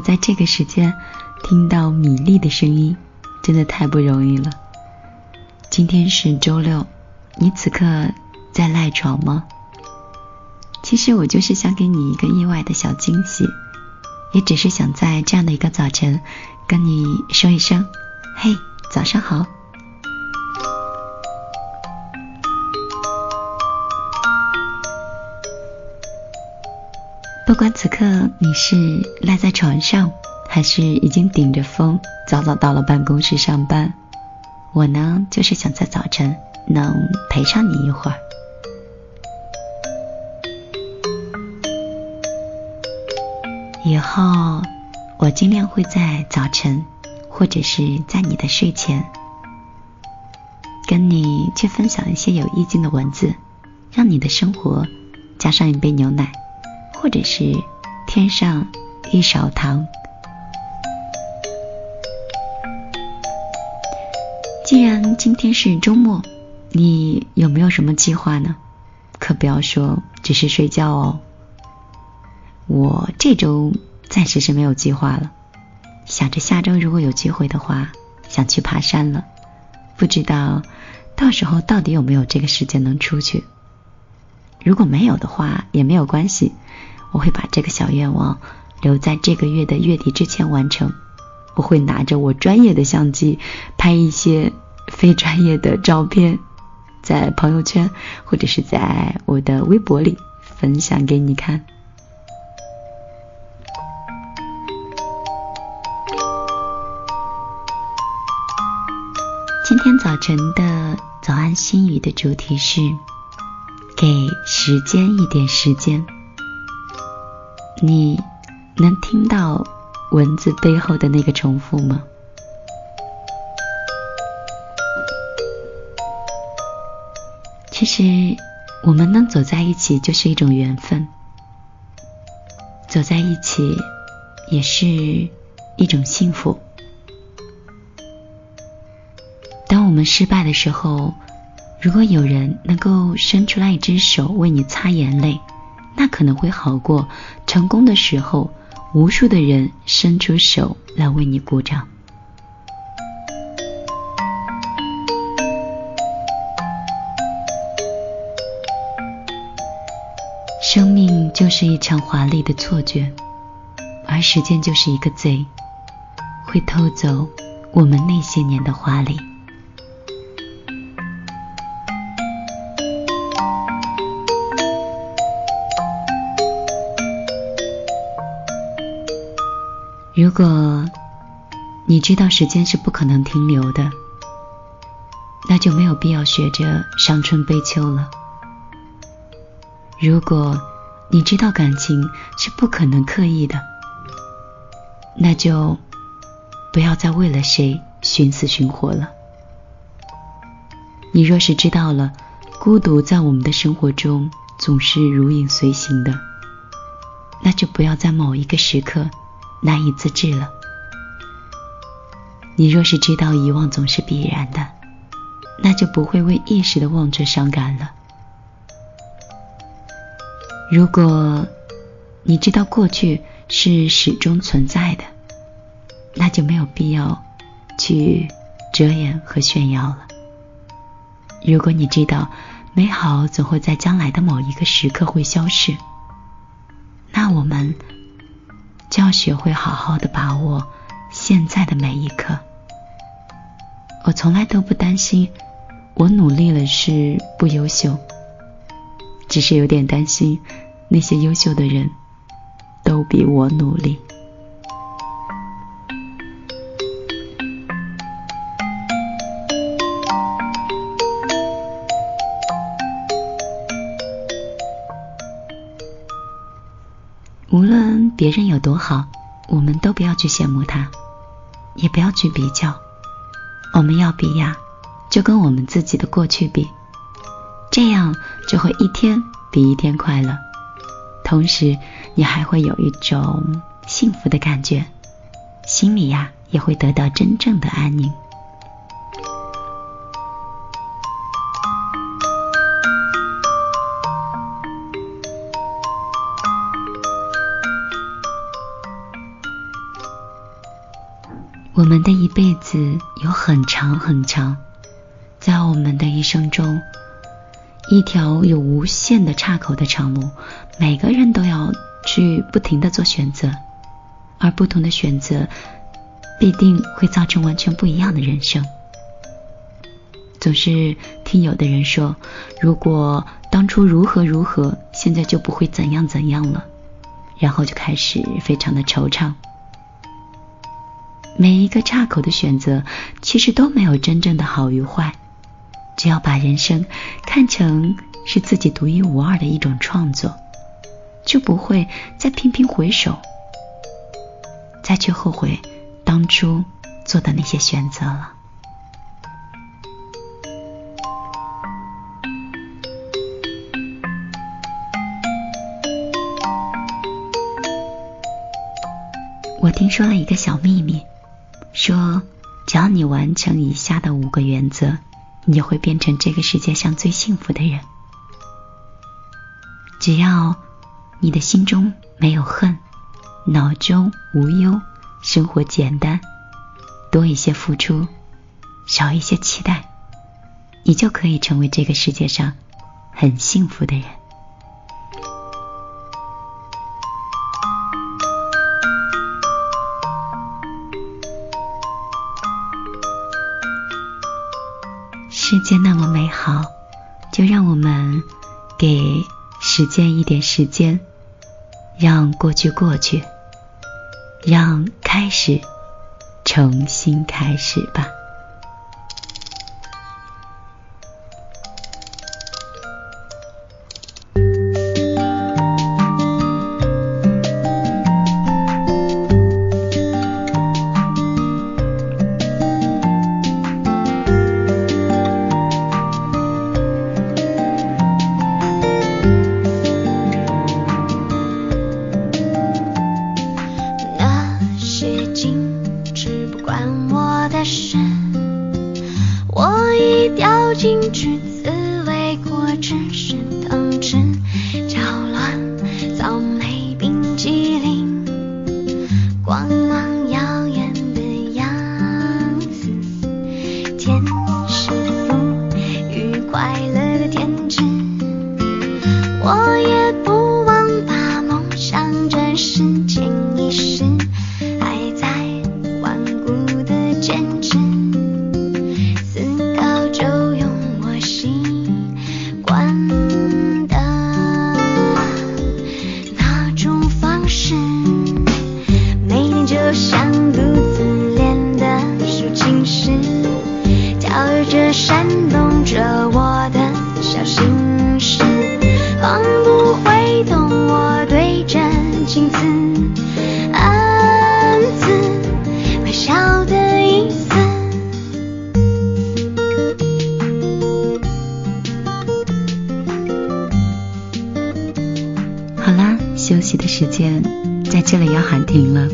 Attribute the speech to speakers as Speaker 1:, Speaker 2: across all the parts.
Speaker 1: 在这个时间听到米粒的声音，真的太不容易了。今天是周六，你此刻在赖床吗？其实我就是想给你一个意外的小惊喜，也只是想在这样的一个早晨，跟你说一声：“嘿，早上好。”不管此刻你是赖在床上，还是已经顶着风早早到了办公室上班，我呢就是想在早晨能陪上你一会儿。以后我尽量会在早晨，或者是在你的睡前，跟你去分享一些有意境的文字，让你的生活加上一杯牛奶。或者是添上一勺糖。既然今天是周末，你有没有什么计划呢？可不要说只是睡觉哦。我这周暂时是没有计划了，想着下周如果有机会的话，想去爬山了。不知道到时候到底有没有这个时间能出去。如果没有的话，也没有关系。我会把这个小愿望留在这个月的月底之前完成。我会拿着我专业的相机拍一些非专业的照片，在朋友圈或者是在我的微博里分享给你看。今天早晨的早安心语的主题是：给时间一点时间。你能听到文字背后的那个重复吗？其实，我们能走在一起就是一种缘分，走在一起也是一种幸福。当我们失败的时候，如果有人能够伸出来一只手为你擦眼泪。那可能会好过成功的时候，无数的人伸出手来为你鼓掌。生命就是一场华丽的错觉，而时间就是一个贼，会偷走我们那些年的华丽。如果你知道时间是不可能停留的，那就没有必要学着伤春悲秋了。如果你知道感情是不可能刻意的，那就不要再为了谁寻死寻活了。你若是知道了孤独在我们的生活中总是如影随形的，那就不要在某一个时刻。难以自制了。你若是知道遗忘总是必然的，那就不会为一时的忘却伤感了。如果你知道过去是始终存在的，那就没有必要去遮掩和炫耀了。如果你知道美好总会在将来的某一个时刻会消逝，那我们。就要学会好好的把握现在的每一刻。我从来都不担心我努力了是不优秀，只是有点担心那些优秀的人都比我努力。别人有多好，我们都不要去羡慕他，也不要去比较。我们要比呀，就跟我们自己的过去比，这样就会一天比一天快乐。同时，你还会有一种幸福的感觉，心里呀也会得到真正的安宁。我们的一辈子有很长很长，在我们的一生中，一条有无限的岔口的长路，每个人都要去不停的做选择，而不同的选择必定会造成完全不一样的人生。总是听有的人说，如果当初如何如何，现在就不会怎样怎样了，然后就开始非常的惆怅。每一个岔口的选择，其实都没有真正的好与坏。只要把人生看成是自己独一无二的一种创作，就不会再频频回首，再去后悔当初做的那些选择了。我听说了一个小秘密。说，只要你完成以下的五个原则，你就会变成这个世界上最幸福的人。只要你的心中没有恨，脑中无忧，生活简单，多一些付出，少一些期待，你就可以成为这个世界上很幸福的人。时间一点时间，让过去过去，让开始重新开始吧。休息时间在这里要喊停了。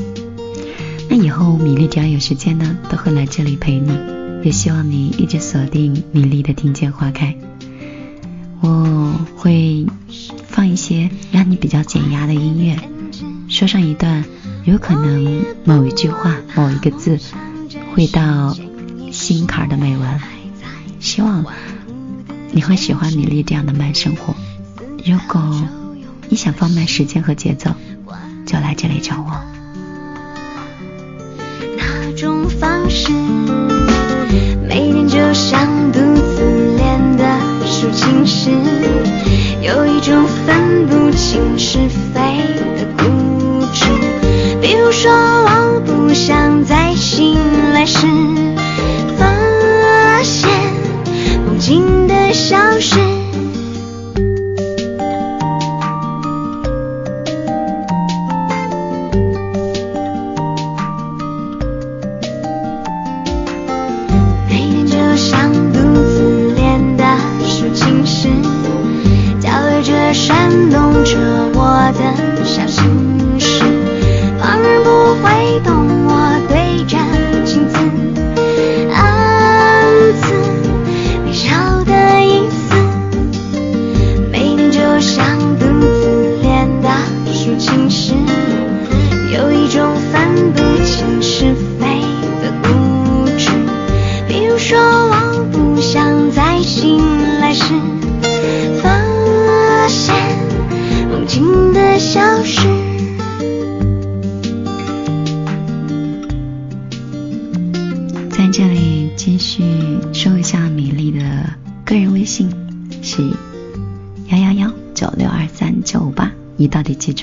Speaker 1: 那以后米粒只要有时间呢，都会来这里陪你。也希望你一直锁定米粒的听见花开。我会放一些让你比较减压的音乐，说上一段有可能某一句话、某一个字会到心坎的美文。希望你会喜欢米粒这样的慢生活。如果你想放慢时间和节奏，就来这里找我。
Speaker 2: 那种方式，每天就像独自练的抒情诗，有一种分不清是非的固执。比如说，我不想再醒来时，发现梦境的消失。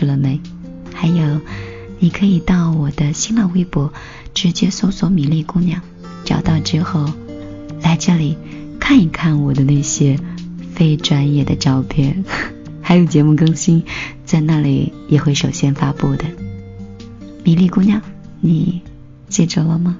Speaker 1: 了没？还有，你可以到我的新浪微博直接搜索“米粒姑娘”，找到之后来这里看一看我的那些非专业的照片，还有节目更新，在那里也会首先发布的。米粒姑娘，你记住了吗？